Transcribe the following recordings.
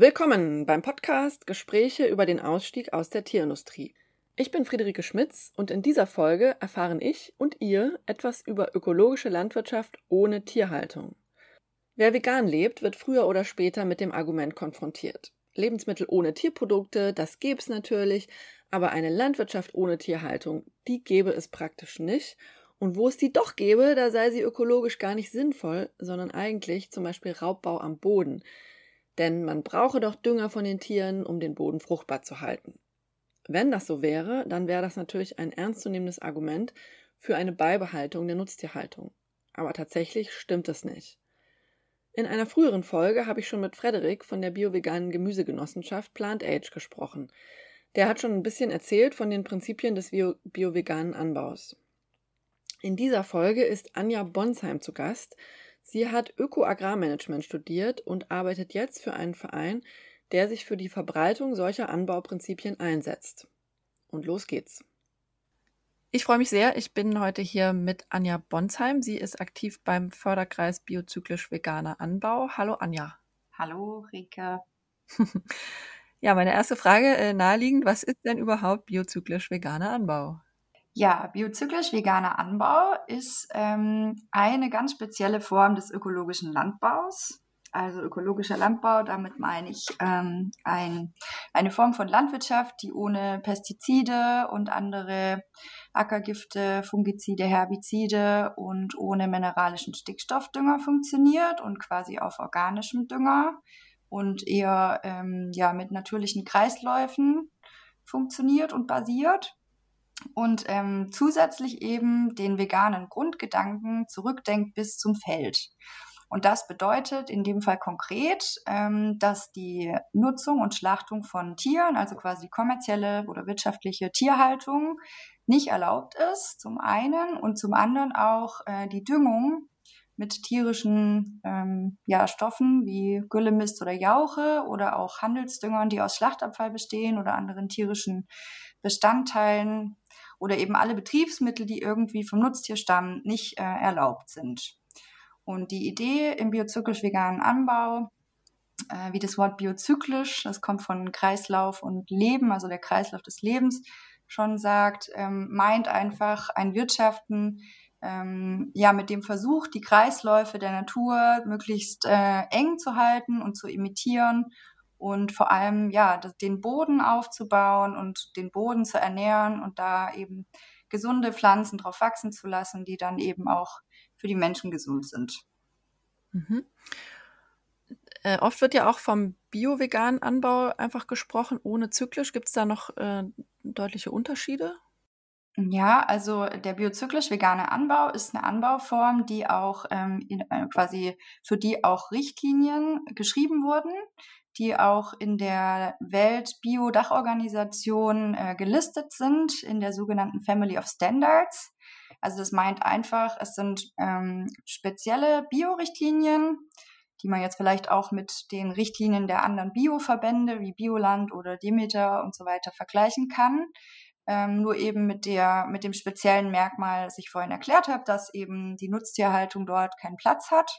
Willkommen beim Podcast Gespräche über den Ausstieg aus der Tierindustrie. Ich bin Friederike Schmitz und in dieser Folge erfahren ich und ihr etwas über ökologische Landwirtschaft ohne Tierhaltung. Wer vegan lebt, wird früher oder später mit dem Argument konfrontiert. Lebensmittel ohne Tierprodukte, das gäbe es natürlich, aber eine Landwirtschaft ohne Tierhaltung, die gäbe es praktisch nicht. Und wo es die doch gäbe, da sei sie ökologisch gar nicht sinnvoll, sondern eigentlich zum Beispiel Raubbau am Boden denn man brauche doch Dünger von den Tieren, um den Boden fruchtbar zu halten. Wenn das so wäre, dann wäre das natürlich ein ernstzunehmendes Argument für eine Beibehaltung der Nutztierhaltung. Aber tatsächlich stimmt es nicht. In einer früheren Folge habe ich schon mit Frederik von der bio-veganen Gemüsegenossenschaft Plant Age gesprochen. Der hat schon ein bisschen erzählt von den Prinzipien des bio-veganen Anbaus. In dieser Folge ist Anja Bonsheim zu Gast, Sie hat Öko-Agrarmanagement studiert und arbeitet jetzt für einen Verein, der sich für die Verbreitung solcher Anbauprinzipien einsetzt. Und los geht's. Ich freue mich sehr. Ich bin heute hier mit Anja Bonsheim. Sie ist aktiv beim Förderkreis Biozyklisch Veganer Anbau. Hallo Anja. Hallo Rika. ja, meine erste Frage äh, naheliegend. Was ist denn überhaupt biozyklisch veganer Anbau? Ja, biozyklisch veganer Anbau ist ähm, eine ganz spezielle Form des ökologischen Landbaus. Also ökologischer Landbau, damit meine ich ähm, ein, eine Form von Landwirtschaft, die ohne Pestizide und andere Ackergifte, Fungizide, Herbizide und ohne mineralischen Stickstoffdünger funktioniert und quasi auf organischem Dünger und eher ähm, ja, mit natürlichen Kreisläufen funktioniert und basiert und ähm, zusätzlich eben den veganen Grundgedanken zurückdenkt bis zum Feld. Und das bedeutet in dem Fall konkret, ähm, dass die Nutzung und Schlachtung von Tieren, also quasi kommerzielle oder wirtschaftliche Tierhaltung, nicht erlaubt ist, zum einen, und zum anderen auch äh, die Düngung mit tierischen ähm, ja, Stoffen wie Güllemist oder Jauche oder auch Handelsdüngern, die aus Schlachtabfall bestehen oder anderen tierischen Bestandteilen oder eben alle Betriebsmittel, die irgendwie vom Nutztier stammen, nicht äh, erlaubt sind. Und die Idee im biozyklisch-veganen Anbau, äh, wie das Wort biozyklisch, das kommt von Kreislauf und Leben, also der Kreislauf des Lebens schon sagt, ähm, meint einfach ein Wirtschaften, ähm, ja, mit dem Versuch, die Kreisläufe der Natur möglichst äh, eng zu halten und zu imitieren und vor allem ja den Boden aufzubauen und den Boden zu ernähren und da eben gesunde Pflanzen drauf wachsen zu lassen, die dann eben auch für die Menschen gesund sind. Mhm. Äh, oft wird ja auch vom bio-veganen Anbau einfach gesprochen, ohne zyklisch. Gibt es da noch äh, deutliche Unterschiede? Ja, also der biozyklisch vegane Anbau ist eine Anbauform, die auch ähm, in, äh, quasi für die auch Richtlinien geschrieben wurden die auch in der Welt-Bio-Dachorganisation äh, gelistet sind, in der sogenannten Family of Standards. Also das meint einfach, es sind ähm, spezielle Bio-Richtlinien, die man jetzt vielleicht auch mit den Richtlinien der anderen Bio-Verbände wie Bioland oder Demeter und so weiter vergleichen kann. Ähm, nur eben mit der, mit dem speziellen Merkmal, das ich vorhin erklärt habe, dass eben die Nutztierhaltung dort keinen Platz hat.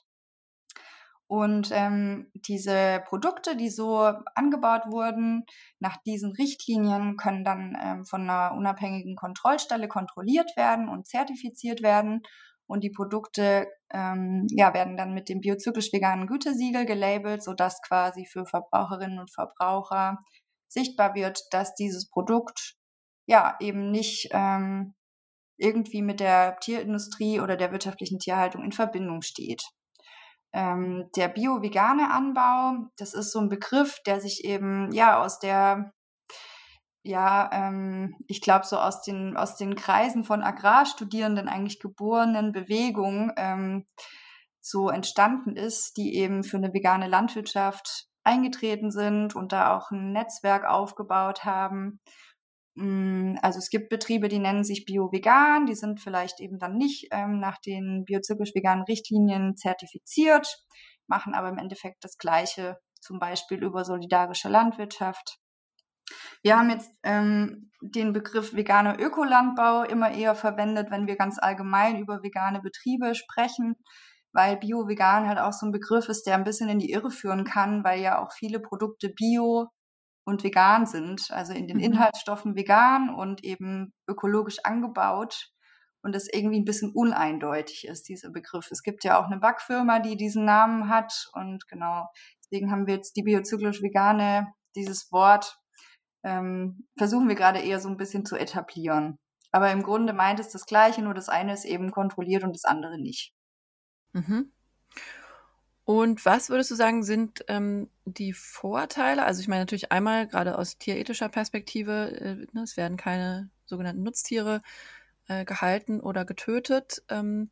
Und ähm, diese Produkte, die so angebaut wurden, nach diesen Richtlinien können dann ähm, von einer unabhängigen Kontrollstelle kontrolliert werden und zertifiziert werden. Und die Produkte ähm, ja, werden dann mit dem biozyklisch veganen Gütesiegel gelabelt, sodass quasi für Verbraucherinnen und Verbraucher sichtbar wird, dass dieses Produkt ja eben nicht ähm, irgendwie mit der Tierindustrie oder der wirtschaftlichen Tierhaltung in Verbindung steht. Ähm, der bio-vegane Anbau, das ist so ein Begriff, der sich eben ja aus der ja, ähm, ich glaube, so aus den, aus den Kreisen von Agrarstudierenden eigentlich geborenen Bewegung ähm, so entstanden ist, die eben für eine vegane Landwirtschaft eingetreten sind und da auch ein Netzwerk aufgebaut haben also es gibt Betriebe, die nennen sich bio-vegan, die sind vielleicht eben dann nicht ähm, nach den biozyklisch-veganen Richtlinien zertifiziert, machen aber im Endeffekt das Gleiche, zum Beispiel über solidarische Landwirtschaft. Wir haben jetzt ähm, den Begriff veganer Ökolandbau immer eher verwendet, wenn wir ganz allgemein über vegane Betriebe sprechen. weil Bio-Vegan halt auch so ein Begriff ist, der ein bisschen in die Irre führen kann, weil ja auch viele Produkte bio und vegan sind, also in den mhm. Inhaltsstoffen vegan und eben ökologisch angebaut und das irgendwie ein bisschen uneindeutig ist, dieser Begriff. Es gibt ja auch eine Backfirma, die diesen Namen hat und genau, deswegen haben wir jetzt die biozyklisch vegane, dieses Wort ähm, versuchen wir gerade eher so ein bisschen zu etablieren. Aber im Grunde meint es das Gleiche, nur das eine ist eben kontrolliert und das andere nicht. Mhm. Und was würdest du sagen, sind ähm, die Vorteile? Also ich meine natürlich einmal gerade aus tierethischer Perspektive, äh, ne, es werden keine sogenannten Nutztiere äh, gehalten oder getötet. Ähm,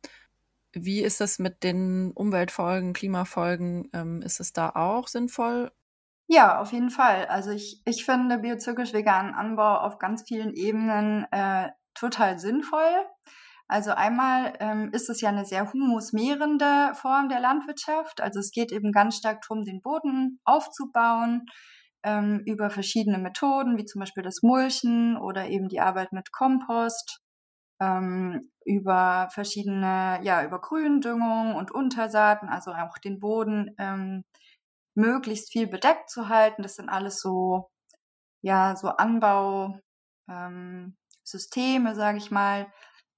wie ist das mit den Umweltfolgen, Klimafolgen? Ähm, ist es da auch sinnvoll? Ja, auf jeden Fall. Also ich, ich finde biozyklisch veganen Anbau auf ganz vielen Ebenen äh, total sinnvoll. Also einmal ähm, ist es ja eine sehr humusmehrende Form der Landwirtschaft. Also es geht eben ganz stark darum, den Boden aufzubauen ähm, über verschiedene Methoden, wie zum Beispiel das Mulchen oder eben die Arbeit mit Kompost, ähm, über verschiedene, ja, über Gründüngung und Untersaaten, also auch den Boden ähm, möglichst viel bedeckt zu halten. Das sind alles so, ja, so Anbausysteme, ähm, sage ich mal,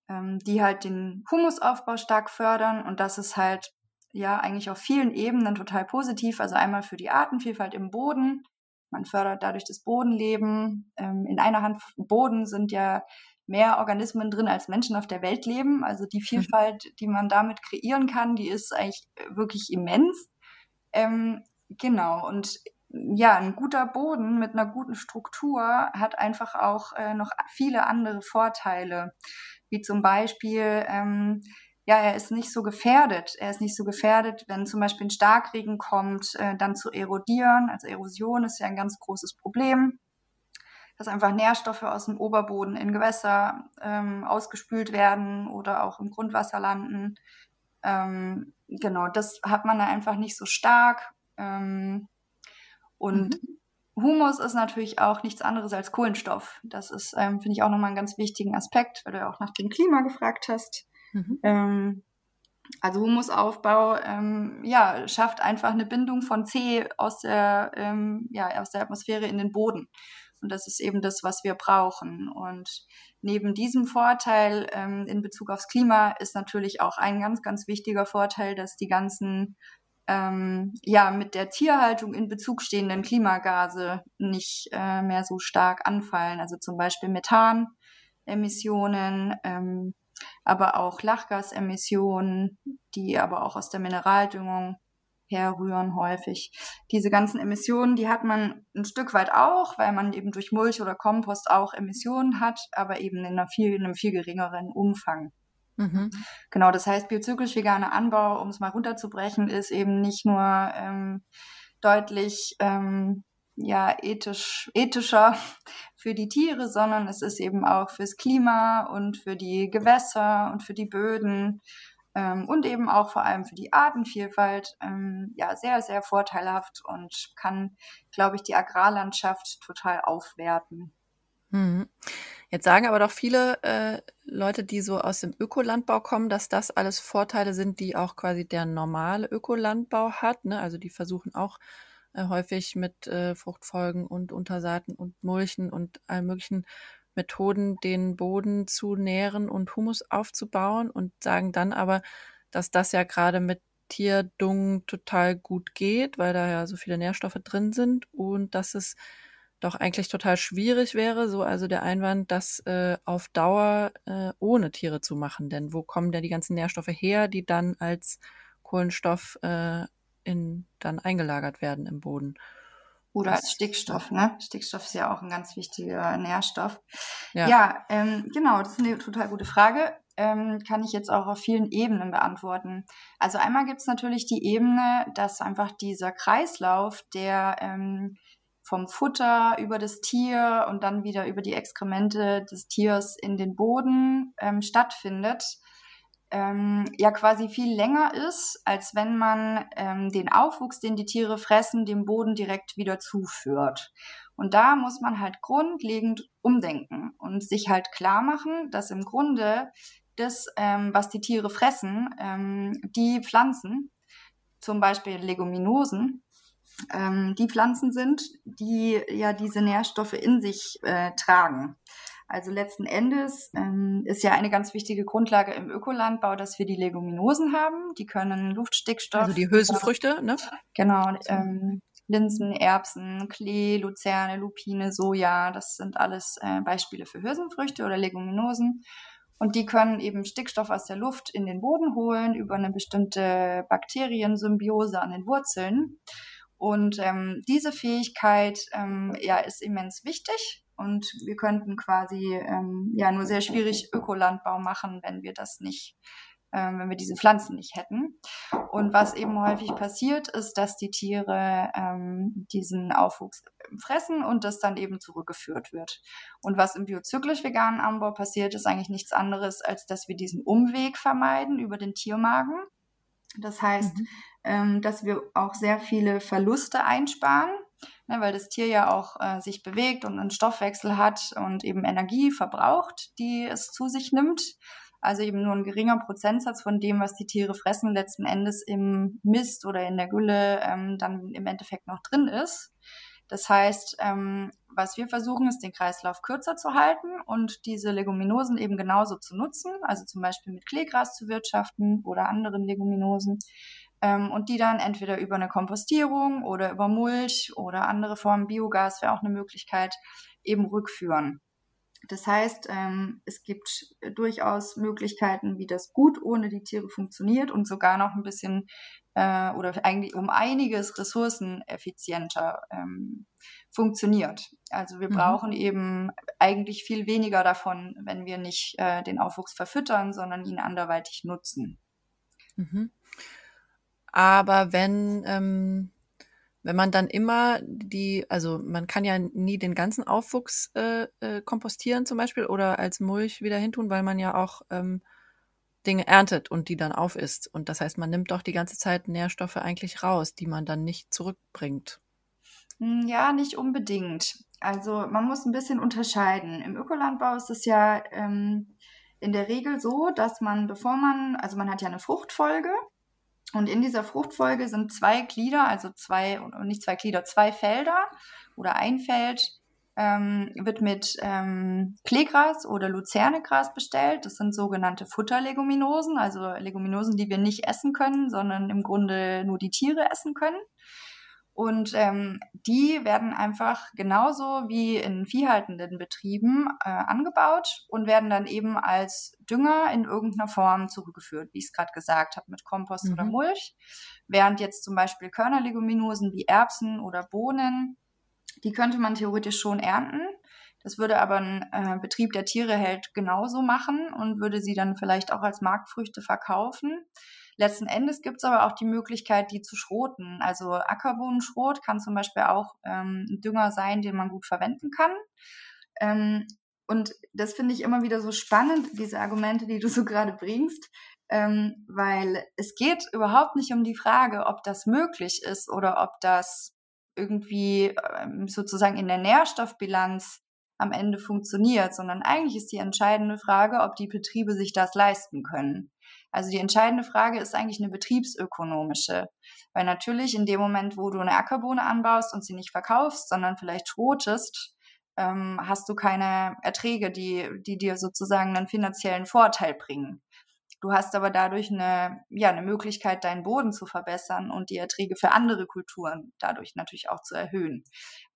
ähm, die halt den Humusaufbau stark fördern und das ist halt ja eigentlich auf vielen Ebenen total positiv. Also einmal für die Artenvielfalt im Boden. Man fördert dadurch das Bodenleben. Ähm, in einer Hand Boden sind ja mehr Organismen drin, als Menschen auf der Welt leben. Also die Vielfalt, die man damit kreieren kann, die ist eigentlich wirklich immens. Ähm, genau. Und ja, ein guter Boden mit einer guten Struktur hat einfach auch äh, noch viele andere Vorteile wie zum Beispiel, ähm, ja, er ist nicht so gefährdet. Er ist nicht so gefährdet, wenn zum Beispiel ein Starkregen kommt, äh, dann zu erodieren. Also Erosion ist ja ein ganz großes Problem, dass einfach Nährstoffe aus dem Oberboden in Gewässer ähm, ausgespült werden oder auch im Grundwasser landen. Ähm, genau, das hat man da einfach nicht so stark. Ähm, und mhm. Humus ist natürlich auch nichts anderes als Kohlenstoff. Das ist, ähm, finde ich, auch nochmal einen ganz wichtigen Aspekt, weil du ja auch nach dem Klima gefragt hast. Mhm. Ähm, also Humusaufbau, ähm, ja, schafft einfach eine Bindung von C aus der, ähm, ja, aus der Atmosphäre in den Boden. Und das ist eben das, was wir brauchen. Und neben diesem Vorteil ähm, in Bezug aufs Klima ist natürlich auch ein ganz, ganz wichtiger Vorteil, dass die ganzen ähm, ja mit der Tierhaltung in Bezug stehenden Klimagase nicht äh, mehr so stark anfallen. Also zum Beispiel Methanemissionen, ähm, aber auch Lachgasemissionen, die aber auch aus der Mineraldüngung herrühren häufig. Diese ganzen Emissionen, die hat man ein Stück weit auch, weil man eben durch Mulch oder Kompost auch Emissionen hat, aber eben in, einer viel, in einem viel geringeren Umfang. Mhm. Genau, das heißt, biozyklisch veganer Anbau, um es mal runterzubrechen, ist eben nicht nur ähm, deutlich ähm, ja, ethisch, ethischer für die Tiere, sondern es ist eben auch fürs Klima und für die Gewässer und für die Böden ähm, und eben auch vor allem für die Artenvielfalt ähm, ja sehr, sehr vorteilhaft und kann, glaube ich, die Agrarlandschaft total aufwerten. Mhm. Jetzt sagen aber doch viele äh, Leute, die so aus dem Ökolandbau kommen, dass das alles Vorteile sind, die auch quasi der normale Ökolandbau hat. Ne? Also die versuchen auch äh, häufig mit äh, Fruchtfolgen und Untersaaten und Mulchen und allen möglichen Methoden den Boden zu nähren und Humus aufzubauen und sagen dann aber, dass das ja gerade mit Tierdung total gut geht, weil da ja so viele Nährstoffe drin sind und dass es doch eigentlich total schwierig wäre, so also der Einwand, das äh, auf Dauer äh, ohne Tiere zu machen. Denn wo kommen denn die ganzen Nährstoffe her, die dann als Kohlenstoff äh, in, dann eingelagert werden im Boden? Oder als Stickstoff, ne? Stickstoff ist ja auch ein ganz wichtiger Nährstoff. Ja, ja ähm, genau, das ist eine total gute Frage. Ähm, kann ich jetzt auch auf vielen Ebenen beantworten. Also einmal gibt es natürlich die Ebene, dass einfach dieser Kreislauf, der ähm, vom Futter über das Tier und dann wieder über die Exkremente des Tiers in den Boden ähm, stattfindet, ähm, ja quasi viel länger ist, als wenn man ähm, den Aufwuchs, den die Tiere fressen, dem Boden direkt wieder zuführt. Und da muss man halt grundlegend umdenken und sich halt klar machen, dass im Grunde das, ähm, was die Tiere fressen, ähm, die Pflanzen, zum Beispiel Leguminosen, ähm, die Pflanzen sind, die ja diese Nährstoffe in sich äh, tragen. Also letzten Endes ähm, ist ja eine ganz wichtige Grundlage im Ökolandbau, dass wir die Leguminosen haben. Die können Luftstickstoff. Also die Hülsenfrüchte, ne? Genau. Ähm, Linsen, Erbsen, Klee, Luzerne, Lupine, Soja, das sind alles äh, Beispiele für Hülsenfrüchte oder Leguminosen. Und die können eben Stickstoff aus der Luft in den Boden holen über eine bestimmte Bakteriensymbiose an den Wurzeln. Und ähm, diese Fähigkeit ähm, ja, ist immens wichtig. Und wir könnten quasi ähm, ja nur sehr schwierig Ökolandbau machen, wenn wir das nicht ähm, wenn wir diese Pflanzen nicht hätten. Und was eben häufig passiert, ist, dass die Tiere ähm, diesen Aufwuchs fressen und das dann eben zurückgeführt wird. Und was im biozyklisch veganen Anbau passiert, ist eigentlich nichts anderes, als dass wir diesen Umweg vermeiden über den Tiermagen. Das heißt, mhm. Ähm, dass wir auch sehr viele Verluste einsparen, ne, weil das Tier ja auch äh, sich bewegt und einen Stoffwechsel hat und eben Energie verbraucht, die es zu sich nimmt. Also eben nur ein geringer Prozentsatz von dem, was die Tiere fressen, letzten Endes im Mist oder in der Gülle ähm, dann im Endeffekt noch drin ist. Das heißt, ähm, was wir versuchen, ist, den Kreislauf kürzer zu halten und diese Leguminosen eben genauso zu nutzen, also zum Beispiel mit Kleegras zu wirtschaften oder anderen Leguminosen ähm, und die dann entweder über eine Kompostierung oder über Mulch oder andere Formen Biogas wäre auch eine Möglichkeit eben rückführen. Das heißt, ähm, es gibt durchaus Möglichkeiten, wie das gut ohne die Tiere funktioniert und sogar noch ein bisschen äh, oder eigentlich um einiges ressourceneffizienter ähm, funktioniert. Also wir mhm. brauchen eben eigentlich viel weniger davon, wenn wir nicht äh, den Aufwuchs verfüttern, sondern ihn anderweitig nutzen. Mhm. Aber wenn ähm, wenn man dann immer die, also man kann ja nie den ganzen Aufwuchs äh, äh, kompostieren zum Beispiel oder als Mulch wieder hintun, weil man ja auch ähm, Dinge erntet und die dann aufisst. Und das heißt, man nimmt doch die ganze Zeit Nährstoffe eigentlich raus, die man dann nicht zurückbringt. Hm, ja, nicht unbedingt. Also man muss ein bisschen unterscheiden. Im Ökolandbau ist es ja ähm, in der Regel so, dass man, bevor man, also man hat ja eine Fruchtfolge und in dieser Fruchtfolge sind zwei Glieder, also zwei, nicht zwei Glieder, zwei Felder oder ein Feld ähm, wird mit ähm, Kleegras oder Luzernegras bestellt. Das sind sogenannte Futterleguminosen, also Leguminosen, die wir nicht essen können, sondern im Grunde nur die Tiere essen können. Und ähm, die werden einfach genauso wie in viehhaltenden Betrieben äh, angebaut und werden dann eben als Dünger in irgendeiner Form zurückgeführt, wie ich es gerade gesagt habe, mit Kompost mhm. oder Mulch. Während jetzt zum Beispiel Körnerleguminosen wie Erbsen oder Bohnen, die könnte man theoretisch schon ernten. Das würde aber ein äh, Betrieb, der Tiere hält, genauso machen und würde sie dann vielleicht auch als Marktfrüchte verkaufen. Letzten Endes gibt es aber auch die Möglichkeit, die zu schroten. Also Ackerbohnenschrot kann zum Beispiel auch ähm, ein Dünger sein, den man gut verwenden kann. Ähm, und das finde ich immer wieder so spannend, diese Argumente, die du so gerade bringst, ähm, weil es geht überhaupt nicht um die Frage, ob das möglich ist oder ob das irgendwie ähm, sozusagen in der Nährstoffbilanz am Ende funktioniert, sondern eigentlich ist die entscheidende Frage, ob die Betriebe sich das leisten können. Also die entscheidende Frage ist eigentlich eine betriebsökonomische. Weil natürlich in dem Moment, wo du eine Ackerbohne anbaust und sie nicht verkaufst, sondern vielleicht schrotest, ähm, hast du keine Erträge, die, die dir sozusagen einen finanziellen Vorteil bringen. Du hast aber dadurch eine, ja, eine Möglichkeit, deinen Boden zu verbessern und die Erträge für andere Kulturen dadurch natürlich auch zu erhöhen.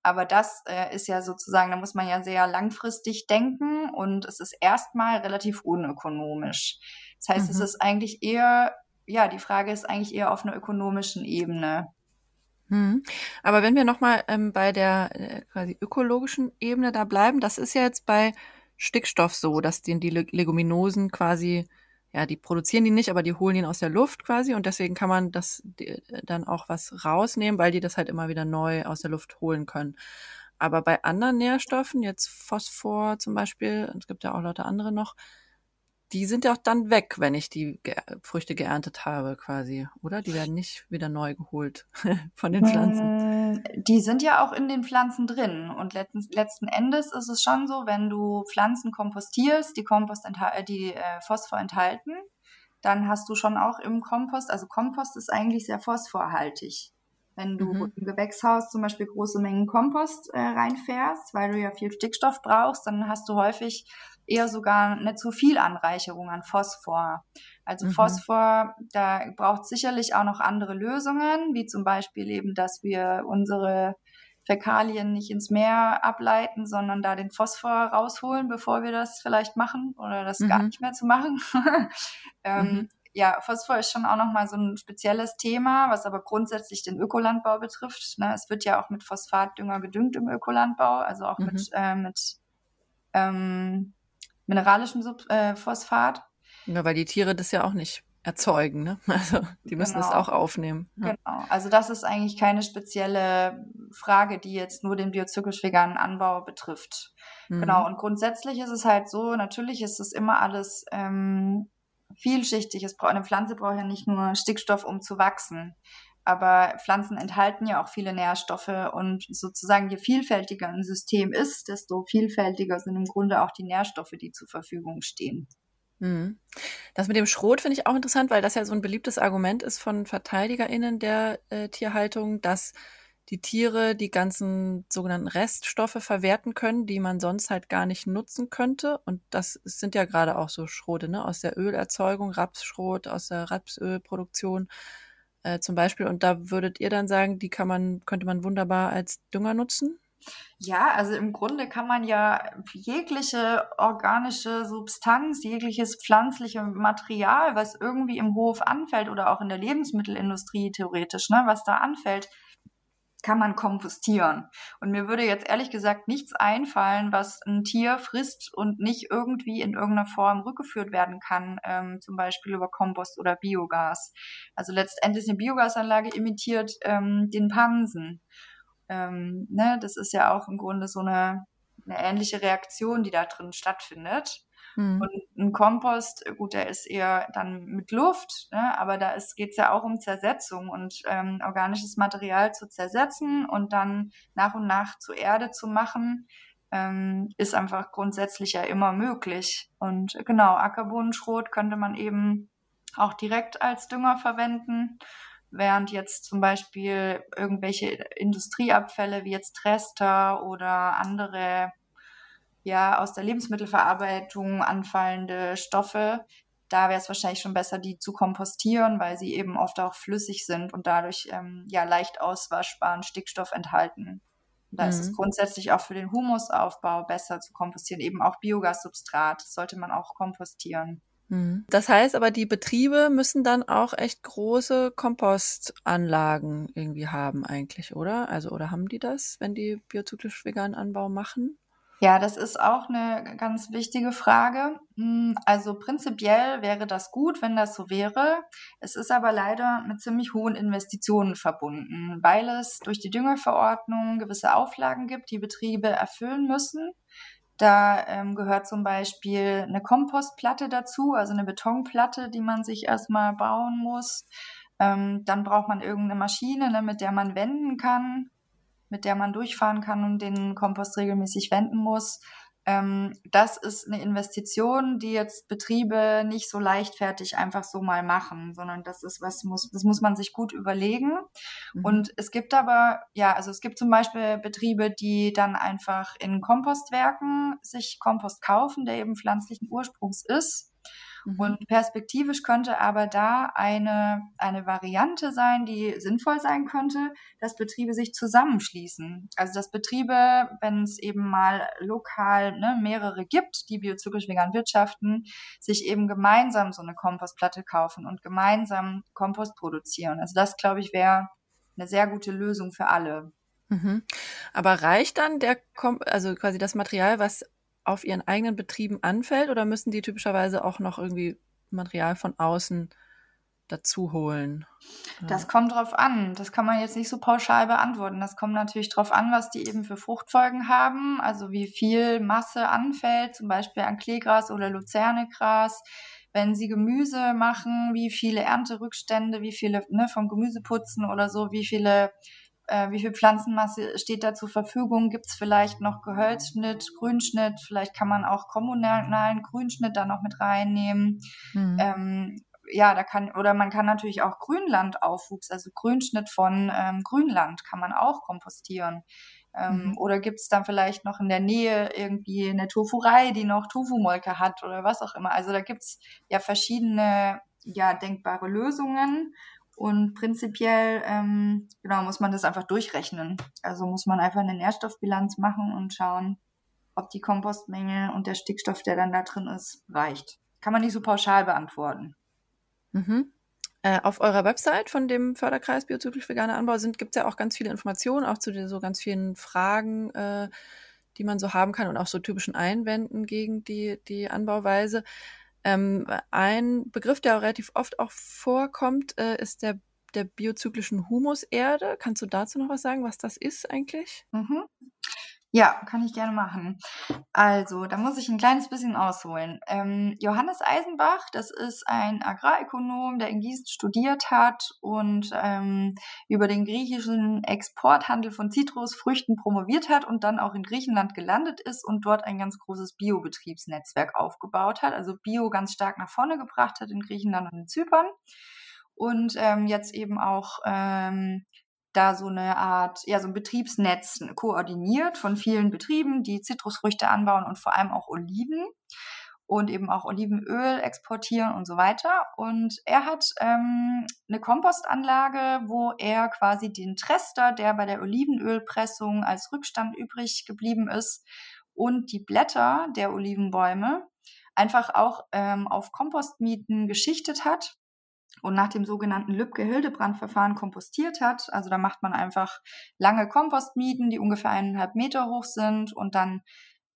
Aber das äh, ist ja sozusagen, da muss man ja sehr langfristig denken und es ist erstmal relativ unökonomisch. Das heißt, mhm. es ist eigentlich eher, ja, die Frage ist eigentlich eher auf einer ökonomischen Ebene. Mhm. Aber wenn wir nochmal ähm, bei der äh, quasi ökologischen Ebene da bleiben, das ist ja jetzt bei Stickstoff so, dass den die Leguminosen quasi, ja, die produzieren die nicht, aber die holen ihn aus der Luft quasi und deswegen kann man das die, dann auch was rausnehmen, weil die das halt immer wieder neu aus der Luft holen können. Aber bei anderen Nährstoffen, jetzt Phosphor zum Beispiel, es gibt ja auch Leute andere noch, die sind ja auch dann weg, wenn ich die Ge Früchte geerntet habe, quasi, oder? Die werden nicht wieder neu geholt von den Pflanzen. Mm, die sind ja auch in den Pflanzen drin. Und letzten, letzten Endes ist es schon so, wenn du Pflanzen kompostierst, die, Kompost äh, die äh, Phosphor enthalten, dann hast du schon auch im Kompost, also Kompost ist eigentlich sehr phosphorhaltig. Wenn du mhm. im Gewächshaus zum Beispiel große Mengen Kompost äh, reinfährst, weil du ja viel Stickstoff brauchst, dann hast du häufig eher sogar eine zu viel Anreicherung an Phosphor. Also mhm. Phosphor, da braucht sicherlich auch noch andere Lösungen, wie zum Beispiel eben, dass wir unsere Fäkalien nicht ins Meer ableiten, sondern da den Phosphor rausholen, bevor wir das vielleicht machen oder das mhm. gar nicht mehr zu machen. ähm, mhm. Ja, Phosphor ist schon auch nochmal so ein spezielles Thema, was aber grundsätzlich den Ökolandbau betrifft. Ne? Es wird ja auch mit Phosphatdünger gedüngt im Ökolandbau, also auch mhm. mit, äh, mit ähm, mineralischem Sub äh, Phosphat. Ja, weil die Tiere das ja auch nicht erzeugen, ne? Also die müssen genau. es auch aufnehmen. Ja. Genau. Also das ist eigentlich keine spezielle Frage, die jetzt nur den biozyklisch veganen Anbau betrifft. Mhm. Genau. Und grundsätzlich ist es halt so, natürlich ist es immer alles ähm, vielschichtig. Es braucht, eine Pflanze braucht ja nicht nur Stickstoff, um zu wachsen. Aber Pflanzen enthalten ja auch viele Nährstoffe und sozusagen je vielfältiger ein System ist, desto vielfältiger sind im Grunde auch die Nährstoffe, die zur Verfügung stehen. Mhm. Das mit dem Schrot finde ich auch interessant, weil das ja so ein beliebtes Argument ist von VerteidigerInnen der äh, Tierhaltung, dass die Tiere die ganzen sogenannten Reststoffe verwerten können, die man sonst halt gar nicht nutzen könnte. Und das sind ja gerade auch so Schrote, ne? Aus der Ölerzeugung, Rapsschrot, aus der Rapsölproduktion äh, zum Beispiel. Und da würdet ihr dann sagen, die kann man, könnte man wunderbar als Dünger nutzen? Ja, also im Grunde kann man ja jegliche organische Substanz, jegliches pflanzliche Material, was irgendwie im Hof anfällt oder auch in der Lebensmittelindustrie theoretisch, ne, was da anfällt, kann man kompostieren. Und mir würde jetzt ehrlich gesagt nichts einfallen, was ein Tier frisst und nicht irgendwie in irgendeiner Form rückgeführt werden kann, ähm, zum Beispiel über Kompost oder Biogas. Also letztendlich eine Biogasanlage imitiert ähm, den Pansen. Ähm, ne, das ist ja auch im Grunde so eine, eine ähnliche Reaktion, die da drin stattfindet. Mhm. Und ein Kompost, gut, der ist eher dann mit Luft, ne? aber da geht es ja auch um Zersetzung und ähm, organisches Material zu zersetzen und dann nach und nach zu Erde zu machen, ähm, ist einfach grundsätzlich ja immer möglich. Und genau, Ackerbohnenschrot könnte man eben auch direkt als Dünger verwenden während jetzt zum Beispiel irgendwelche Industrieabfälle wie jetzt Trester oder andere ja aus der Lebensmittelverarbeitung anfallende Stoffe, da wäre es wahrscheinlich schon besser, die zu kompostieren, weil sie eben oft auch flüssig sind und dadurch ähm, ja leicht auswaschbaren Stickstoff enthalten. Und da mhm. ist es mhm. grundsätzlich auch für den Humusaufbau besser zu kompostieren, eben auch Biogassubstrat sollte man auch kompostieren. Mhm. Das heißt aber, die Betriebe müssen dann auch echt große Kompostanlagen irgendwie haben eigentlich, oder? Also, oder haben die das, wenn die biozyklisch veganen Anbau machen? Ja, das ist auch eine ganz wichtige Frage. Hm, also prinzipiell wäre das gut, wenn das so wäre. Es ist aber leider mit ziemlich hohen Investitionen verbunden, weil es durch die Düngerverordnung gewisse Auflagen gibt, die Betriebe erfüllen müssen. Da ähm, gehört zum Beispiel eine Kompostplatte dazu, also eine Betonplatte, die man sich erstmal bauen muss. Ähm, dann braucht man irgendeine Maschine, ne, mit der man wenden kann mit der man durchfahren kann und den Kompost regelmäßig wenden muss. Ähm, das ist eine Investition, die jetzt Betriebe nicht so leichtfertig einfach so mal machen, sondern das ist was muss, das muss man sich gut überlegen. Mhm. Und es gibt aber, ja, also es gibt zum Beispiel Betriebe, die dann einfach in Kompostwerken sich Kompost kaufen, der eben pflanzlichen Ursprungs ist Mhm. Und perspektivisch könnte aber da eine, eine Variante sein, die sinnvoll sein könnte, dass Betriebe sich zusammenschließen. Also dass Betriebe, wenn es eben mal lokal ne, mehrere gibt, die biozyklisch vegan wirtschaften, sich eben gemeinsam so eine Kompostplatte kaufen und gemeinsam Kompost produzieren. Also das, glaube ich, wäre eine sehr gute Lösung für alle. Mhm. Aber reicht dann der, Kom also quasi das Material, was auf ihren eigenen Betrieben anfällt oder müssen die typischerweise auch noch irgendwie Material von außen dazu holen? Das kommt drauf an. Das kann man jetzt nicht so pauschal beantworten. Das kommt natürlich drauf an, was die eben für Fruchtfolgen haben. Also wie viel Masse anfällt, zum Beispiel an Kleegras oder Luzernegras. Wenn sie Gemüse machen, wie viele Ernterückstände, wie viele ne, vom Gemüse putzen oder so, wie viele äh, wie viel Pflanzenmasse steht da zur Verfügung? Gibt es vielleicht noch Gehölzschnitt, Grünschnitt? Vielleicht kann man auch kommunalen Grünschnitt da noch mit reinnehmen. Mhm. Ähm, ja, da kann, oder man kann natürlich auch Grünlandaufwuchs, also Grünschnitt von ähm, Grünland kann man auch kompostieren. Ähm, mhm. Oder gibt es dann vielleicht noch in der Nähe irgendwie eine Tofurei, die noch Tofu-Molke hat oder was auch immer. Also da gibt es ja verschiedene ja, denkbare Lösungen. Und prinzipiell, ähm, genau, muss man das einfach durchrechnen. Also muss man einfach eine Nährstoffbilanz machen und schauen, ob die Kompostmenge und der Stickstoff, der dann da drin ist, reicht. Kann man nicht so pauschal beantworten. Mhm. Äh, auf eurer Website von dem Förderkreis Biozyklisch Veganer Anbau gibt es ja auch ganz viele Informationen, auch zu den so ganz vielen Fragen, äh, die man so haben kann und auch so typischen Einwänden gegen die, die Anbauweise. Ähm, ein Begriff, der relativ oft auch vorkommt, äh, ist der der biozyklischen Humuserde. Kannst du dazu noch was sagen, was das ist eigentlich? Mhm. Ja, kann ich gerne machen. Also, da muss ich ein kleines bisschen ausholen. Ähm, Johannes Eisenbach, das ist ein Agrarökonom, der in Gießen studiert hat und ähm, über den griechischen Exporthandel von Zitrusfrüchten promoviert hat und dann auch in Griechenland gelandet ist und dort ein ganz großes Biobetriebsnetzwerk aufgebaut hat, also Bio ganz stark nach vorne gebracht hat in Griechenland und in Zypern und ähm, jetzt eben auch ähm, da so eine Art, ja, so ein Betriebsnetz koordiniert von vielen Betrieben, die Zitrusfrüchte anbauen und vor allem auch Oliven und eben auch Olivenöl exportieren und so weiter. Und er hat ähm, eine Kompostanlage, wo er quasi den Trester, der bei der Olivenölpressung als Rückstand übrig geblieben ist, und die Blätter der Olivenbäume einfach auch ähm, auf Kompostmieten geschichtet hat und nach dem sogenannten Lübcke-Hildebrand-Verfahren kompostiert hat. Also da macht man einfach lange Kompostmieten, die ungefähr eineinhalb Meter hoch sind und dann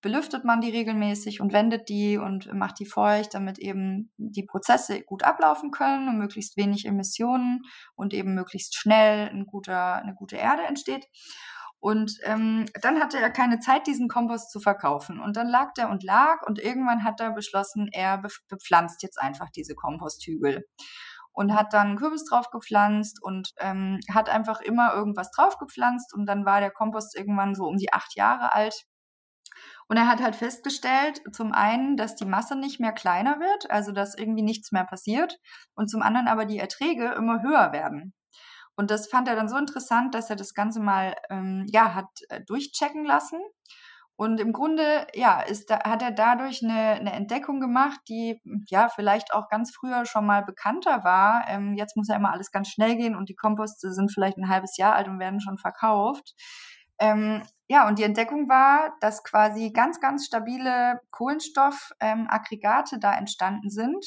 belüftet man die regelmäßig und wendet die und macht die feucht, damit eben die Prozesse gut ablaufen können und möglichst wenig Emissionen und eben möglichst schnell ein guter, eine gute Erde entsteht. Und ähm, dann hatte er keine Zeit, diesen Kompost zu verkaufen. Und dann lag der und lag und irgendwann hat er beschlossen, er bepflanzt jetzt einfach diese Komposthügel und hat dann Kürbis drauf gepflanzt und ähm, hat einfach immer irgendwas drauf gepflanzt und dann war der Kompost irgendwann so um die acht Jahre alt. Und er hat halt festgestellt, zum einen, dass die Masse nicht mehr kleiner wird, also dass irgendwie nichts mehr passiert, und zum anderen aber die Erträge immer höher werden. Und das fand er dann so interessant, dass er das Ganze mal ähm, ja hat äh, durchchecken lassen und im Grunde, ja, ist hat er dadurch eine, eine Entdeckung gemacht, die ja vielleicht auch ganz früher schon mal bekannter war. Ähm, jetzt muss ja immer alles ganz schnell gehen und die Komposte sind vielleicht ein halbes Jahr alt und werden schon verkauft. Ähm, ja, und die Entdeckung war, dass quasi ganz, ganz stabile Kohlenstoffaggregate ähm, da entstanden sind,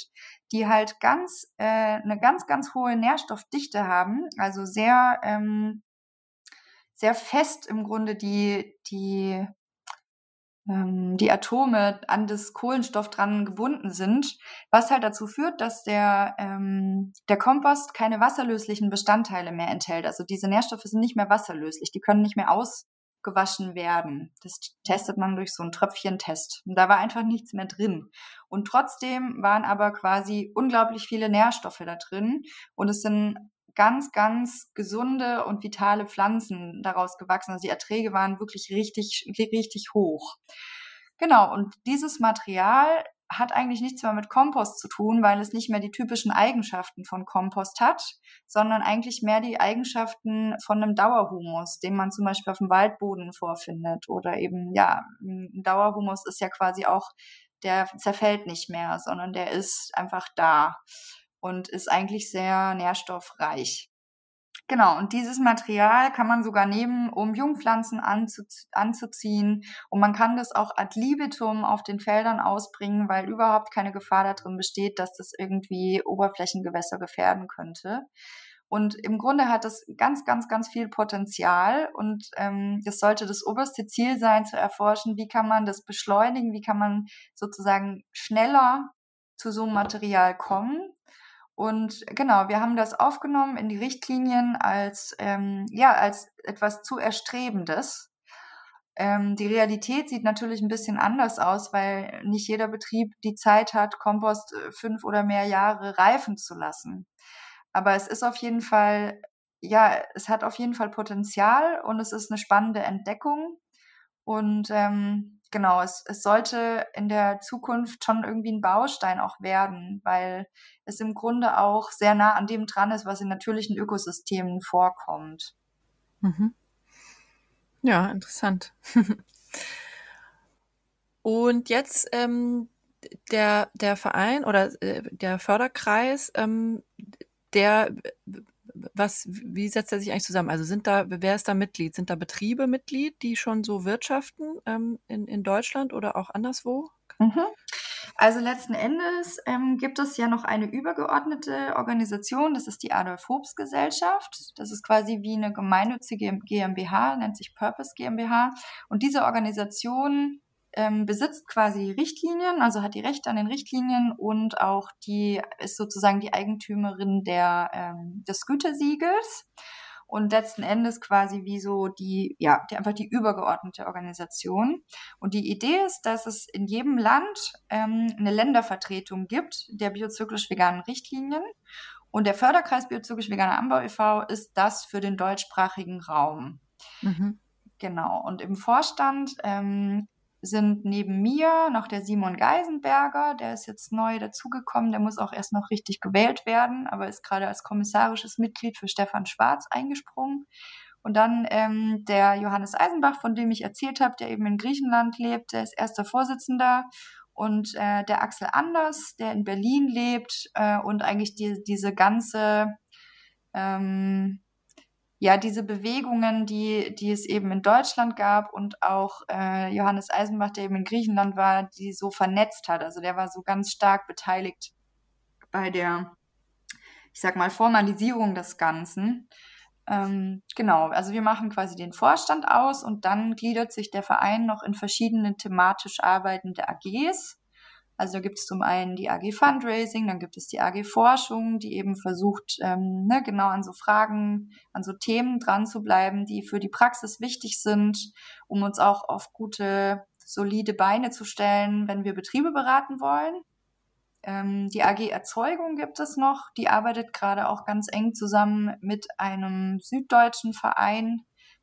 die halt ganz, äh, eine ganz, ganz hohe Nährstoffdichte haben, also sehr, ähm, sehr fest im Grunde die, die die Atome an das Kohlenstoff dran gebunden sind, was halt dazu führt, dass der, ähm, der Kompost keine wasserlöslichen Bestandteile mehr enthält. Also diese Nährstoffe sind nicht mehr wasserlöslich, die können nicht mehr ausgewaschen werden. Das testet man durch so einen Tröpfchentest. Und da war einfach nichts mehr drin. Und trotzdem waren aber quasi unglaublich viele Nährstoffe da drin. Und es sind ganz, ganz gesunde und vitale Pflanzen daraus gewachsen. Also die Erträge waren wirklich richtig, richtig hoch. Genau, und dieses Material hat eigentlich nichts mehr mit Kompost zu tun, weil es nicht mehr die typischen Eigenschaften von Kompost hat, sondern eigentlich mehr die Eigenschaften von einem Dauerhumus, den man zum Beispiel auf dem Waldboden vorfindet. Oder eben, ja, ein Dauerhumus ist ja quasi auch, der zerfällt nicht mehr, sondern der ist einfach da und ist eigentlich sehr nährstoffreich. Genau, und dieses Material kann man sogar nehmen, um Jungpflanzen anzu anzuziehen. Und man kann das auch ad libitum auf den Feldern ausbringen, weil überhaupt keine Gefahr darin besteht, dass das irgendwie Oberflächengewässer gefährden könnte. Und im Grunde hat es ganz, ganz, ganz viel Potenzial und ähm, das sollte das oberste Ziel sein, zu erforschen, wie kann man das beschleunigen, wie kann man sozusagen schneller zu so einem Material kommen Und genau, wir haben das aufgenommen in die Richtlinien als, ähm, ja, als etwas zu Erstrebendes. Ähm, die Realität sieht natürlich ein bisschen anders aus, weil nicht jeder Betrieb die Zeit hat, Kompost äh, fünf oder mehr Jahre reifen zu lassen. Aber es ist auf jeden Fall, ja, es hat auf jeden Fall Potenzial und es ist eine spannende Entdeckung. Und ähm, genau, es, es sollte in der Zukunft schon irgendwie ein Baustein auch werden, weil es im Grunde auch sehr nah an dem dran ist, was in natürlichen Ökosystemen vorkommt. Mhm. Ja, interessant. Und jetzt ähm, der, der Verein oder äh, der Förderkreis, ähm, der was, wie setzt er sich eigentlich zusammen? Also sind da, wer ist da Mitglied? Sind da Betriebe Mitglied, die schon so wirtschaften ähm, in, in Deutschland oder auch anderswo? Mhm. Also letzten Endes ähm, gibt es ja noch eine übergeordnete Organisation, das ist die Adolf Hobbs Gesellschaft. Das ist quasi wie eine gemeinnützige GmbH, nennt sich Purpose GmbH. Und diese Organisation ähm, besitzt quasi Richtlinien, also hat die Rechte an den Richtlinien und auch die ist sozusagen die Eigentümerin der, ähm, des Gütesiegels und letzten Endes quasi wie so die, ja, die, einfach die übergeordnete Organisation. Und die Idee ist, dass es in jedem Land ähm, eine Ländervertretung gibt der biozyklisch veganen Richtlinien. Und der Förderkreis biozyklisch veganer Anbau e.V. ist das für den deutschsprachigen Raum. Mhm. Genau. Und im Vorstand ähm, sind neben mir noch der Simon Geisenberger, der ist jetzt neu dazugekommen, der muss auch erst noch richtig gewählt werden, aber ist gerade als kommissarisches Mitglied für Stefan Schwarz eingesprungen. Und dann ähm, der Johannes Eisenbach, von dem ich erzählt habe, der eben in Griechenland lebt, der ist erster Vorsitzender. Und äh, der Axel Anders, der in Berlin lebt äh, und eigentlich die, diese ganze ähm, ja, diese Bewegungen, die, die es eben in Deutschland gab und auch äh, Johannes Eisenbach, der eben in Griechenland war, die so vernetzt hat. Also der war so ganz stark beteiligt bei der, ich sag mal, Formalisierung des Ganzen. Ähm, genau, also wir machen quasi den Vorstand aus und dann gliedert sich der Verein noch in verschiedene thematisch arbeitende AGs. Also da gibt es zum einen die AG Fundraising, dann gibt es die AG Forschung, die eben versucht, ähm, ne, genau an so Fragen, an so Themen dran zu bleiben, die für die Praxis wichtig sind, um uns auch auf gute, solide Beine zu stellen, wenn wir Betriebe beraten wollen. Ähm, die AG Erzeugung gibt es noch, die arbeitet gerade auch ganz eng zusammen mit einem süddeutschen Verein,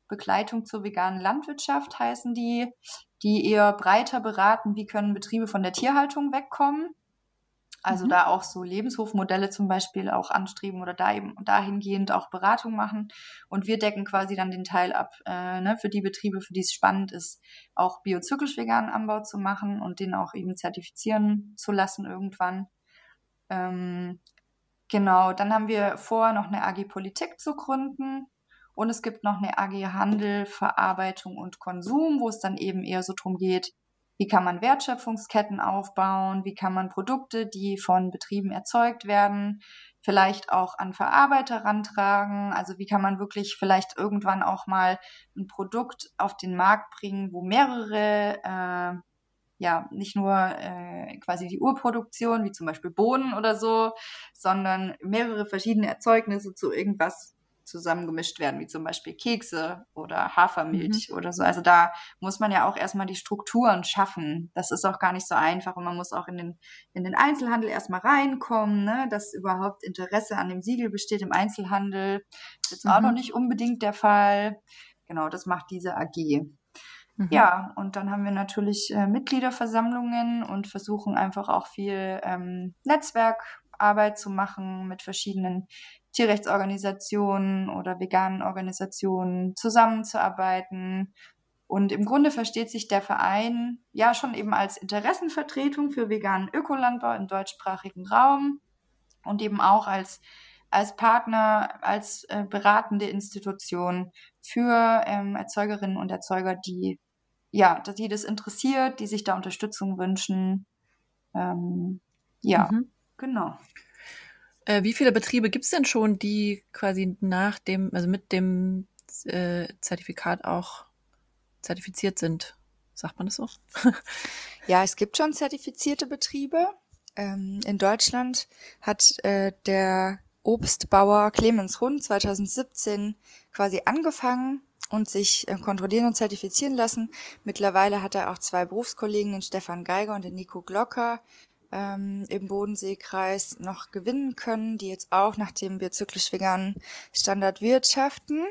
Begleitung zur veganen Landwirtschaft heißen die, die eher breiter beraten, wie können Betriebe von der Tierhaltung wegkommen. Also mhm. da auch so Lebenshofmodelle zum Beispiel auch anstreben oder da eben dahingehend auch Beratung machen. Und wir decken quasi dann den Teil ab, äh, ne, für die Betriebe, für die es spannend ist, auch biozyklisch veganen Anbau zu machen und den auch eben zertifizieren zu lassen irgendwann. Ähm, genau, dann haben wir vor, noch eine AG Politik zu gründen. Und es gibt noch eine AG Handel, Verarbeitung und Konsum, wo es dann eben eher so drum geht, wie kann man Wertschöpfungsketten aufbauen, wie kann man Produkte, die von Betrieben erzeugt werden, vielleicht auch an Verarbeiter rantragen. Also wie kann man wirklich vielleicht irgendwann auch mal ein Produkt auf den Markt bringen, wo mehrere äh, ja nicht nur äh, quasi die Urproduktion, wie zum Beispiel Bohnen oder so, sondern mehrere verschiedene Erzeugnisse zu irgendwas zusammengemischt werden, wie zum Beispiel Kekse oder Hafermilch mhm. oder so. Also da muss man ja auch erstmal die Strukturen schaffen. Das ist auch gar nicht so einfach und man muss auch in den, in den Einzelhandel erstmal reinkommen, ne? dass überhaupt Interesse an dem Siegel besteht im Einzelhandel. Das ist mhm. auch noch nicht unbedingt der Fall. Genau, das macht diese AG. Mhm. Ja, und dann haben wir natürlich äh, Mitgliederversammlungen und versuchen einfach auch viel ähm, Netzwerkarbeit zu machen mit verschiedenen Tierrechtsorganisationen oder veganen Organisationen zusammenzuarbeiten. Und im Grunde versteht sich der Verein ja schon eben als Interessenvertretung für veganen Ökolandbau im deutschsprachigen Raum und eben auch als, als Partner, als äh, beratende Institution für ähm, Erzeugerinnen und Erzeuger, die ja, dass die das interessiert, die sich da Unterstützung wünschen. Ähm, ja, mhm. genau. Äh, wie viele Betriebe gibt es denn schon, die quasi nach dem, also mit dem äh, Zertifikat auch zertifiziert sind? Sagt man das so? ja, es gibt schon zertifizierte Betriebe. Ähm, in Deutschland hat äh, der Obstbauer Clemens Hund 2017 quasi angefangen und sich äh, kontrollieren und zertifizieren lassen. Mittlerweile hat er auch zwei Berufskollegen, den Stefan Geiger und den Nico Glocker, ähm, im Bodenseekreis noch gewinnen können, die jetzt auch nach dem biozyklisch veganen Standard wirtschaften.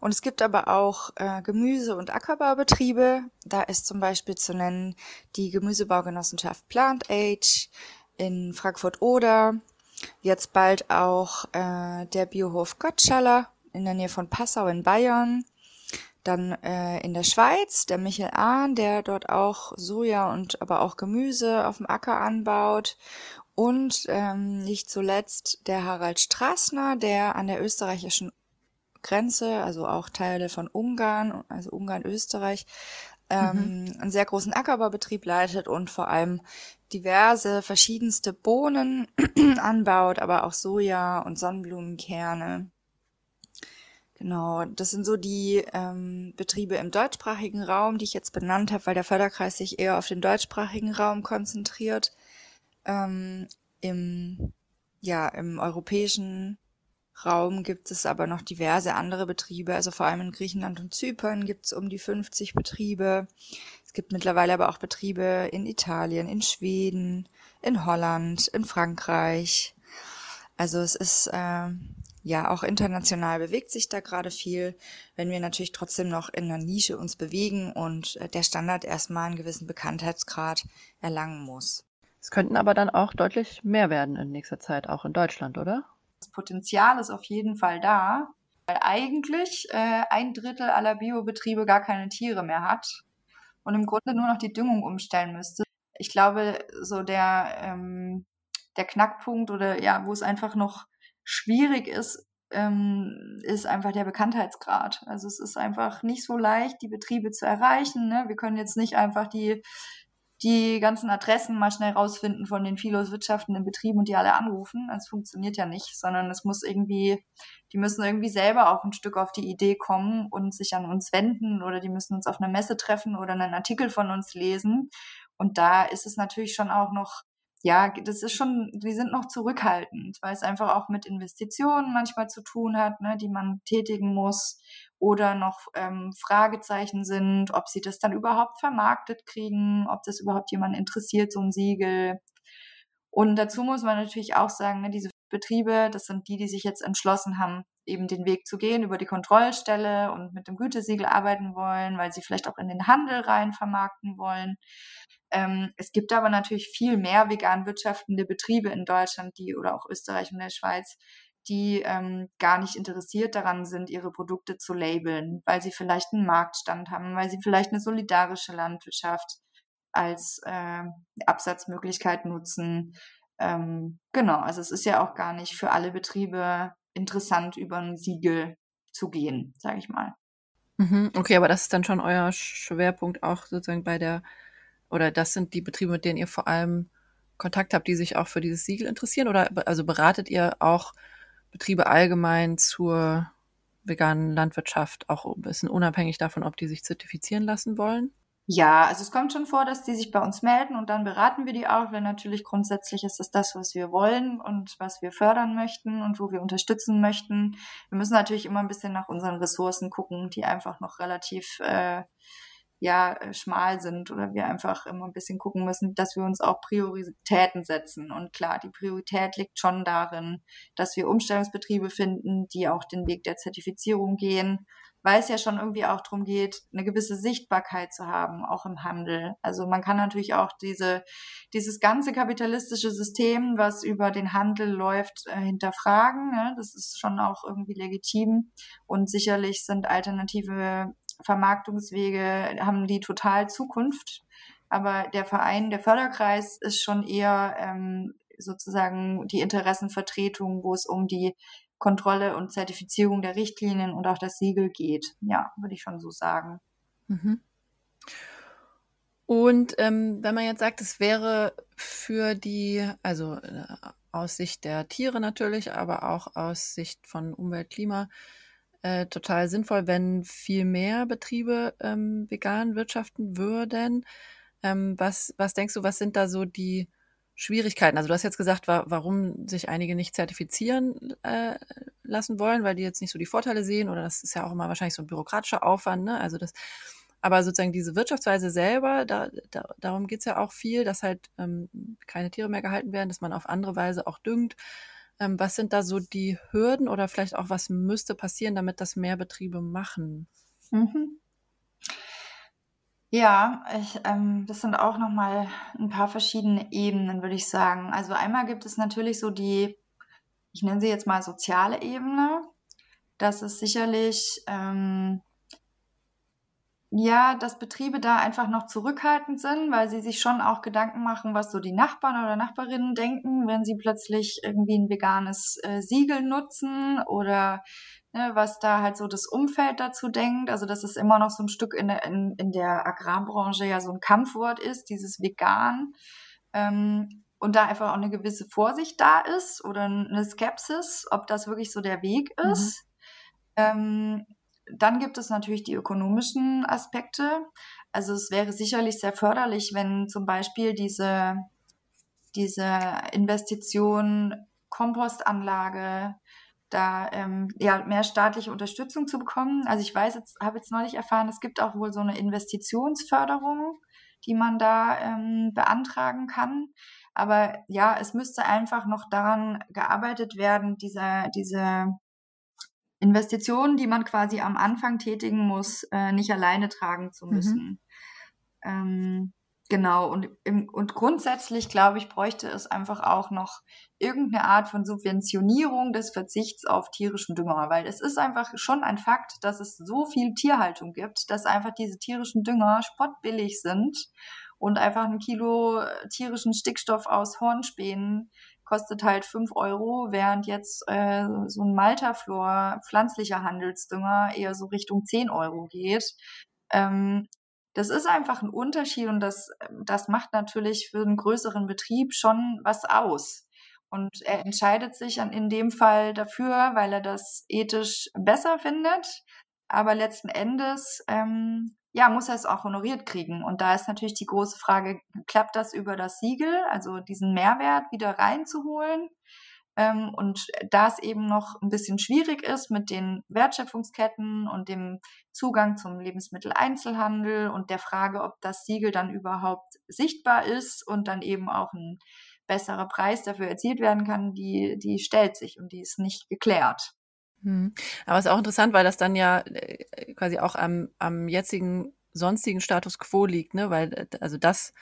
Und es gibt aber auch äh, Gemüse- und Ackerbaubetriebe. Da ist zum Beispiel zu nennen die Gemüsebaugenossenschaft Plant Age in Frankfurt-Oder. Jetzt bald auch äh, der Biohof Gottschaller in der Nähe von Passau in Bayern. Dann äh, in der Schweiz der Michel Ahn, der dort auch Soja und aber auch Gemüse auf dem Acker anbaut. Und ähm, nicht zuletzt der Harald Strassner, der an der österreichischen Grenze, also auch Teile von Ungarn, also Ungarn-Österreich, ähm, mhm. einen sehr großen Ackerbaubetrieb leitet und vor allem diverse verschiedenste Bohnen anbaut, aber auch Soja und Sonnenblumenkerne. Genau, das sind so die ähm, Betriebe im deutschsprachigen Raum, die ich jetzt benannt habe, weil der Förderkreis sich eher auf den deutschsprachigen Raum konzentriert. Ähm, Im ja, im europäischen Raum gibt es aber noch diverse andere Betriebe, also vor allem in Griechenland und Zypern gibt es um die 50 Betriebe. Es gibt mittlerweile aber auch Betriebe in Italien, in Schweden, in Holland, in Frankreich. Also es ist äh, ja, auch international bewegt sich da gerade viel, wenn wir natürlich trotzdem noch in einer Nische uns bewegen und äh, der Standard erstmal einen gewissen Bekanntheitsgrad erlangen muss. Es könnten aber dann auch deutlich mehr werden in nächster Zeit, auch in Deutschland, oder? Das Potenzial ist auf jeden Fall da, weil eigentlich äh, ein Drittel aller Biobetriebe gar keine Tiere mehr hat und im Grunde nur noch die Düngung umstellen müsste. Ich glaube, so der, ähm, der Knackpunkt oder ja, wo es einfach noch schwierig ist, ähm, ist einfach der Bekanntheitsgrad. Also es ist einfach nicht so leicht, die Betriebe zu erreichen. Ne? Wir können jetzt nicht einfach die, die ganzen Adressen mal schnell rausfinden von den Philos wirtschaftenden Betrieben und die alle anrufen. Das funktioniert ja nicht, sondern es muss irgendwie, die müssen irgendwie selber auch ein Stück auf die Idee kommen und sich an uns wenden oder die müssen uns auf einer Messe treffen oder einen Artikel von uns lesen. Und da ist es natürlich schon auch noch ja, das ist schon, die sind noch zurückhaltend, weil es einfach auch mit Investitionen manchmal zu tun hat, ne, die man tätigen muss oder noch ähm, Fragezeichen sind, ob sie das dann überhaupt vermarktet kriegen, ob das überhaupt jemand interessiert, so ein Siegel. Und dazu muss man natürlich auch sagen, ne, diese Betriebe, das sind die, die sich jetzt entschlossen haben, eben den Weg zu gehen über die Kontrollstelle und mit dem Gütesiegel arbeiten wollen, weil sie vielleicht auch in den Handel rein vermarkten wollen. Ähm, es gibt aber natürlich viel mehr vegan wirtschaftende Betriebe in Deutschland, die oder auch Österreich und der Schweiz, die ähm, gar nicht interessiert daran sind, ihre Produkte zu labeln, weil sie vielleicht einen Marktstand haben, weil sie vielleicht eine solidarische Landwirtschaft als äh, Absatzmöglichkeit nutzen. Ähm, genau, also es ist ja auch gar nicht für alle Betriebe interessant, über ein Siegel zu gehen, sage ich mal. Mhm, okay, aber das ist dann schon euer Schwerpunkt auch sozusagen bei der oder das sind die Betriebe, mit denen ihr vor allem Kontakt habt, die sich auch für dieses Siegel interessieren? Oder also beratet ihr auch Betriebe allgemein zur veganen Landwirtschaft, auch ein bisschen unabhängig davon, ob die sich zertifizieren lassen wollen? Ja, also es kommt schon vor, dass die sich bei uns melden und dann beraten wir die auch, weil natürlich grundsätzlich ist das das, was wir wollen und was wir fördern möchten und wo wir unterstützen möchten. Wir müssen natürlich immer ein bisschen nach unseren Ressourcen gucken, die einfach noch relativ äh, ja äh, schmal sind oder wir einfach immer ein bisschen gucken müssen, dass wir uns auch Prioritäten setzen. Und klar, die Priorität liegt schon darin, dass wir Umstellungsbetriebe finden, die auch den Weg der Zertifizierung gehen, weil es ja schon irgendwie auch darum geht, eine gewisse Sichtbarkeit zu haben, auch im Handel. Also man kann natürlich auch diese, dieses ganze kapitalistische System, was über den Handel läuft, äh, hinterfragen. Ne? Das ist schon auch irgendwie legitim. Und sicherlich sind alternative Vermarktungswege haben die total Zukunft. Aber der Verein, der Förderkreis ist schon eher ähm, sozusagen die Interessenvertretung, wo es um die Kontrolle und Zertifizierung der Richtlinien und auch das Siegel geht. Ja, würde ich schon so sagen. Mhm. Und ähm, wenn man jetzt sagt, es wäre für die, also äh, aus Sicht der Tiere natürlich, aber auch aus Sicht von Umwelt, Klima, äh, total sinnvoll, wenn viel mehr Betriebe ähm, vegan wirtschaften würden. Ähm, was, was denkst du, was sind da so die Schwierigkeiten? Also du hast jetzt gesagt, wa warum sich einige nicht zertifizieren äh, lassen wollen, weil die jetzt nicht so die Vorteile sehen oder das ist ja auch immer wahrscheinlich so ein bürokratischer Aufwand. Ne? Also das, aber sozusagen diese Wirtschaftsweise selber, da, da, darum geht's ja auch viel, dass halt ähm, keine Tiere mehr gehalten werden, dass man auf andere Weise auch düngt. Ähm, was sind da so die Hürden oder vielleicht auch was müsste passieren, damit das mehr Betriebe machen? Mhm. Ja, ich, ähm, das sind auch nochmal ein paar verschiedene Ebenen, würde ich sagen. Also einmal gibt es natürlich so die, ich nenne sie jetzt mal soziale Ebene. Das ist sicherlich, ähm, ja, dass Betriebe da einfach noch zurückhaltend sind, weil sie sich schon auch Gedanken machen, was so die Nachbarn oder Nachbarinnen denken, wenn sie plötzlich irgendwie ein veganes äh, Siegel nutzen oder ne, was da halt so das Umfeld dazu denkt. Also dass es immer noch so ein Stück in der, in, in der Agrarbranche ja so ein Kampfwort ist, dieses Vegan. Ähm, und da einfach auch eine gewisse Vorsicht da ist oder eine Skepsis, ob das wirklich so der Weg mhm. ist. Mhm. Ähm, dann gibt es natürlich die ökonomischen Aspekte. Also es wäre sicherlich sehr förderlich, wenn zum Beispiel diese, diese Investition Kompostanlage, da ähm, ja mehr staatliche Unterstützung zu bekommen. Also ich weiß jetzt, habe jetzt neulich erfahren, es gibt auch wohl so eine Investitionsförderung, die man da ähm, beantragen kann. Aber ja, es müsste einfach noch daran gearbeitet werden, diese, diese Investitionen, die man quasi am Anfang tätigen muss, äh, nicht alleine tragen zu mhm. müssen. Mhm. Ähm, Genau, und, im, und grundsätzlich, glaube ich, bräuchte es einfach auch noch irgendeine Art von Subventionierung des Verzichts auf tierischen Dünger, weil es ist einfach schon ein Fakt, dass es so viel Tierhaltung gibt, dass einfach diese tierischen Dünger spottbillig sind und einfach ein Kilo tierischen Stickstoff aus Hornspänen kostet halt fünf Euro, während jetzt äh, so ein Maltaflor pflanzlicher Handelsdünger eher so Richtung zehn Euro geht. Ähm, das ist einfach ein Unterschied und das, das macht natürlich für einen größeren Betrieb schon was aus. Und er entscheidet sich in dem Fall dafür, weil er das ethisch besser findet. Aber letzten Endes, ähm, ja, muss er es auch honoriert kriegen. Und da ist natürlich die große Frage, klappt das über das Siegel, also diesen Mehrwert wieder reinzuholen? Ähm, und da es eben noch ein bisschen schwierig ist mit den Wertschöpfungsketten und dem Zugang zum Lebensmitteleinzelhandel und der Frage, ob das Siegel dann überhaupt sichtbar ist und dann eben auch ein besserer Preis dafür erzielt werden kann, die, die stellt sich und die ist nicht geklärt. Hm. Aber es ist auch interessant, weil das dann ja äh, quasi auch am, am jetzigen sonstigen Status quo liegt, ne? Weil, äh, also das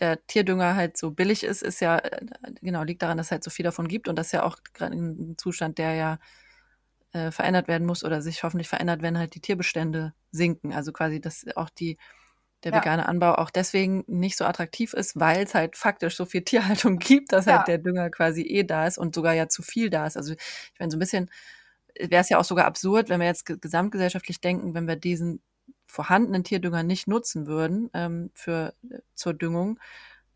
der Tierdünger halt so billig ist, ist ja, äh, genau, liegt daran, dass es halt so viel davon gibt und das ist ja auch gerade ein Zustand, der ja äh, verändert werden muss oder sich hoffentlich verändert, wenn halt die Tierbestände sinken. Also quasi, dass auch die, der ja. vegane Anbau auch deswegen nicht so attraktiv ist, weil es halt faktisch so viel Tierhaltung gibt, dass halt ja. halt der Dünger quasi eh da ist und sogar ja zu viel da ist. Also ich meine, so ein bisschen wäre es ja auch sogar absurd, wenn wir jetzt gesamtgesellschaftlich denken, wenn wir diesen vorhandenen Tierdünger nicht nutzen würden ähm, für, äh, zur Düngung.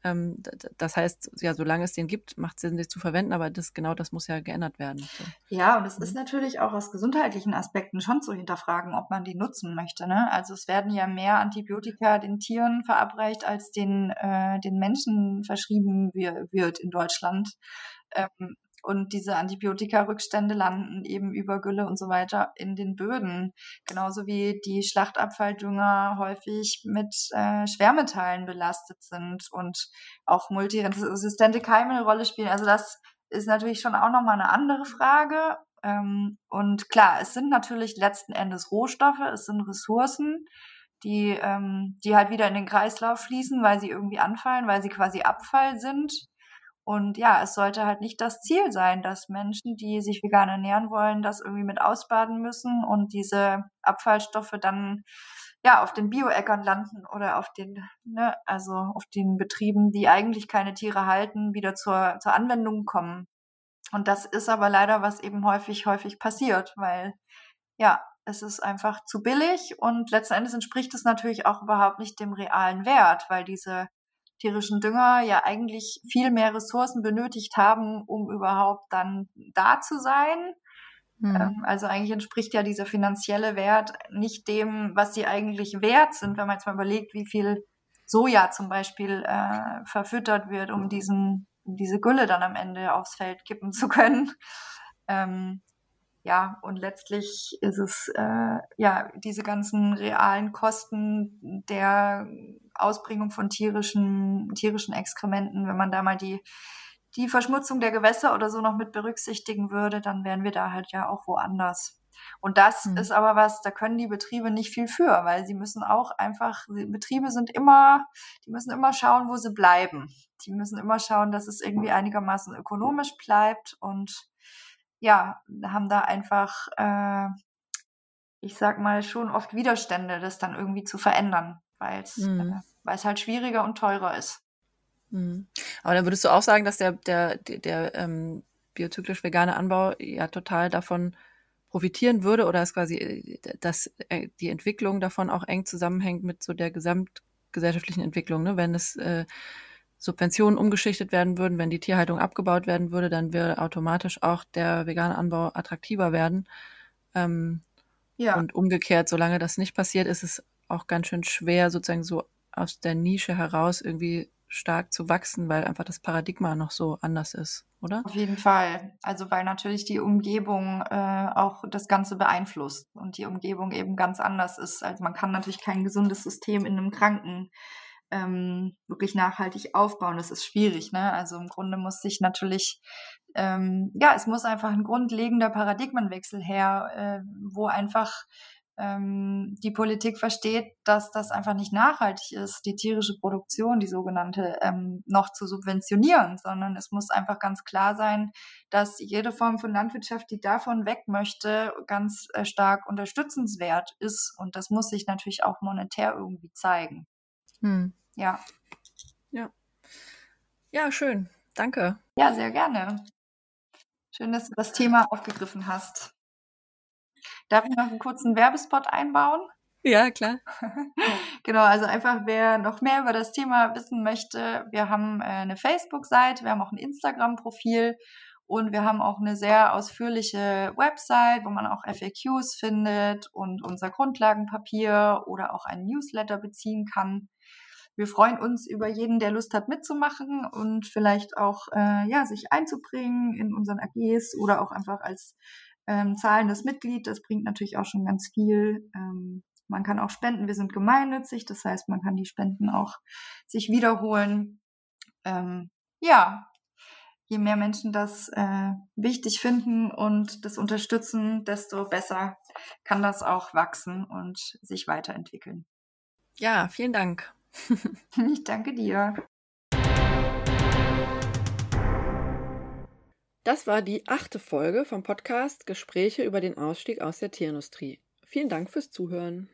Ähm, das heißt, ja, solange es den gibt, macht es Sinn, sich zu verwenden, aber das, genau das muss ja geändert werden. So. Ja, und es ist mhm. natürlich auch aus gesundheitlichen Aspekten schon zu hinterfragen, ob man die nutzen möchte. Ne? Also es werden ja mehr Antibiotika den Tieren verabreicht, als den, äh, den Menschen verschrieben wird in Deutschland. Ähm, und diese Antibiotika-Rückstände landen eben über Gülle und so weiter in den Böden. Genauso wie die Schlachtabfalldünger häufig mit äh, Schwermetallen belastet sind und auch multiresistente Keime eine Rolle spielen. Also das ist natürlich schon auch nochmal eine andere Frage. Ähm, und klar, es sind natürlich letzten Endes Rohstoffe, es sind Ressourcen, die, ähm, die halt wieder in den Kreislauf fließen, weil sie irgendwie anfallen, weil sie quasi Abfall sind. Und ja, es sollte halt nicht das Ziel sein, dass Menschen, die sich vegan ernähren wollen, das irgendwie mit ausbaden müssen und diese Abfallstoffe dann ja auf den Bioäckern landen oder auf den, ne, also auf den Betrieben, die eigentlich keine Tiere halten, wieder zur, zur Anwendung kommen. Und das ist aber leider, was eben häufig, häufig passiert, weil ja, es ist einfach zu billig und letzten Endes entspricht es natürlich auch überhaupt nicht dem realen Wert, weil diese tierischen Dünger ja eigentlich viel mehr Ressourcen benötigt haben, um überhaupt dann da zu sein. Mhm. Also eigentlich entspricht ja dieser finanzielle Wert nicht dem, was sie eigentlich wert sind, wenn man jetzt mal überlegt, wie viel Soja zum Beispiel äh, verfüttert wird, um diesen, diese Gülle dann am Ende aufs Feld kippen zu können. Ähm, ja, und letztlich ist es äh, ja diese ganzen realen Kosten der Ausbringung von tierischen, tierischen Exkrementen, wenn man da mal die, die Verschmutzung der Gewässer oder so noch mit berücksichtigen würde, dann wären wir da halt ja auch woanders. Und das mhm. ist aber was, da können die Betriebe nicht viel für, weil sie müssen auch einfach, Betriebe sind immer, die müssen immer schauen, wo sie bleiben. Die müssen immer schauen, dass es irgendwie einigermaßen ökonomisch bleibt und ja, haben da einfach, äh, ich sag mal, schon oft Widerstände, das dann irgendwie zu verändern, weil es mhm. äh, halt schwieriger und teurer ist. Mhm. Aber dann würdest du auch sagen, dass der, der, der, der ähm, biozyklisch vegane Anbau ja total davon profitieren würde oder ist quasi, äh, dass äh, die Entwicklung davon auch eng zusammenhängt mit so der gesamtgesellschaftlichen Entwicklung, ne? Wenn es äh, Subventionen umgeschichtet werden würden, wenn die Tierhaltung abgebaut werden würde, dann würde automatisch auch der vegane Anbau attraktiver werden. Ähm, ja. Und umgekehrt, solange das nicht passiert, ist es auch ganz schön schwer, sozusagen so aus der Nische heraus irgendwie stark zu wachsen, weil einfach das Paradigma noch so anders ist, oder? Auf jeden Fall. Also weil natürlich die Umgebung äh, auch das Ganze beeinflusst und die Umgebung eben ganz anders ist. Also man kann natürlich kein gesundes System in einem Kranken ähm, wirklich nachhaltig aufbauen. Das ist schwierig, ne? Also im Grunde muss sich natürlich, ähm, ja, es muss einfach ein grundlegender Paradigmenwechsel her, äh, wo einfach ähm, die Politik versteht, dass das einfach nicht nachhaltig ist, die tierische Produktion, die sogenannte, ähm, noch zu subventionieren, sondern es muss einfach ganz klar sein, dass jede Form von Landwirtschaft, die davon weg möchte, ganz äh, stark unterstützenswert ist. Und das muss sich natürlich auch monetär irgendwie zeigen. Hm. Ja. Ja. Ja, schön. Danke. Ja, sehr gerne. Schön, dass du das Thema aufgegriffen hast. Darf ich noch einen kurzen Werbespot einbauen? Ja, klar. genau, also einfach wer noch mehr über das Thema wissen möchte, wir haben äh, eine Facebook-Seite, wir haben auch ein Instagram-Profil und wir haben auch eine sehr ausführliche Website, wo man auch FAQs findet und unser Grundlagenpapier oder auch einen Newsletter beziehen kann. Wir freuen uns über jeden, der Lust hat mitzumachen und vielleicht auch äh, ja, sich einzubringen in unseren AGs oder auch einfach als ähm, zahlendes Mitglied. Das bringt natürlich auch schon ganz viel. Ähm, man kann auch spenden. Wir sind gemeinnützig, das heißt, man kann die Spenden auch sich wiederholen. Ähm, ja, je mehr Menschen das äh, wichtig finden und das unterstützen, desto besser kann das auch wachsen und sich weiterentwickeln. Ja, vielen Dank. ich danke dir. Das war die achte Folge vom Podcast Gespräche über den Ausstieg aus der Tierindustrie. Vielen Dank fürs Zuhören.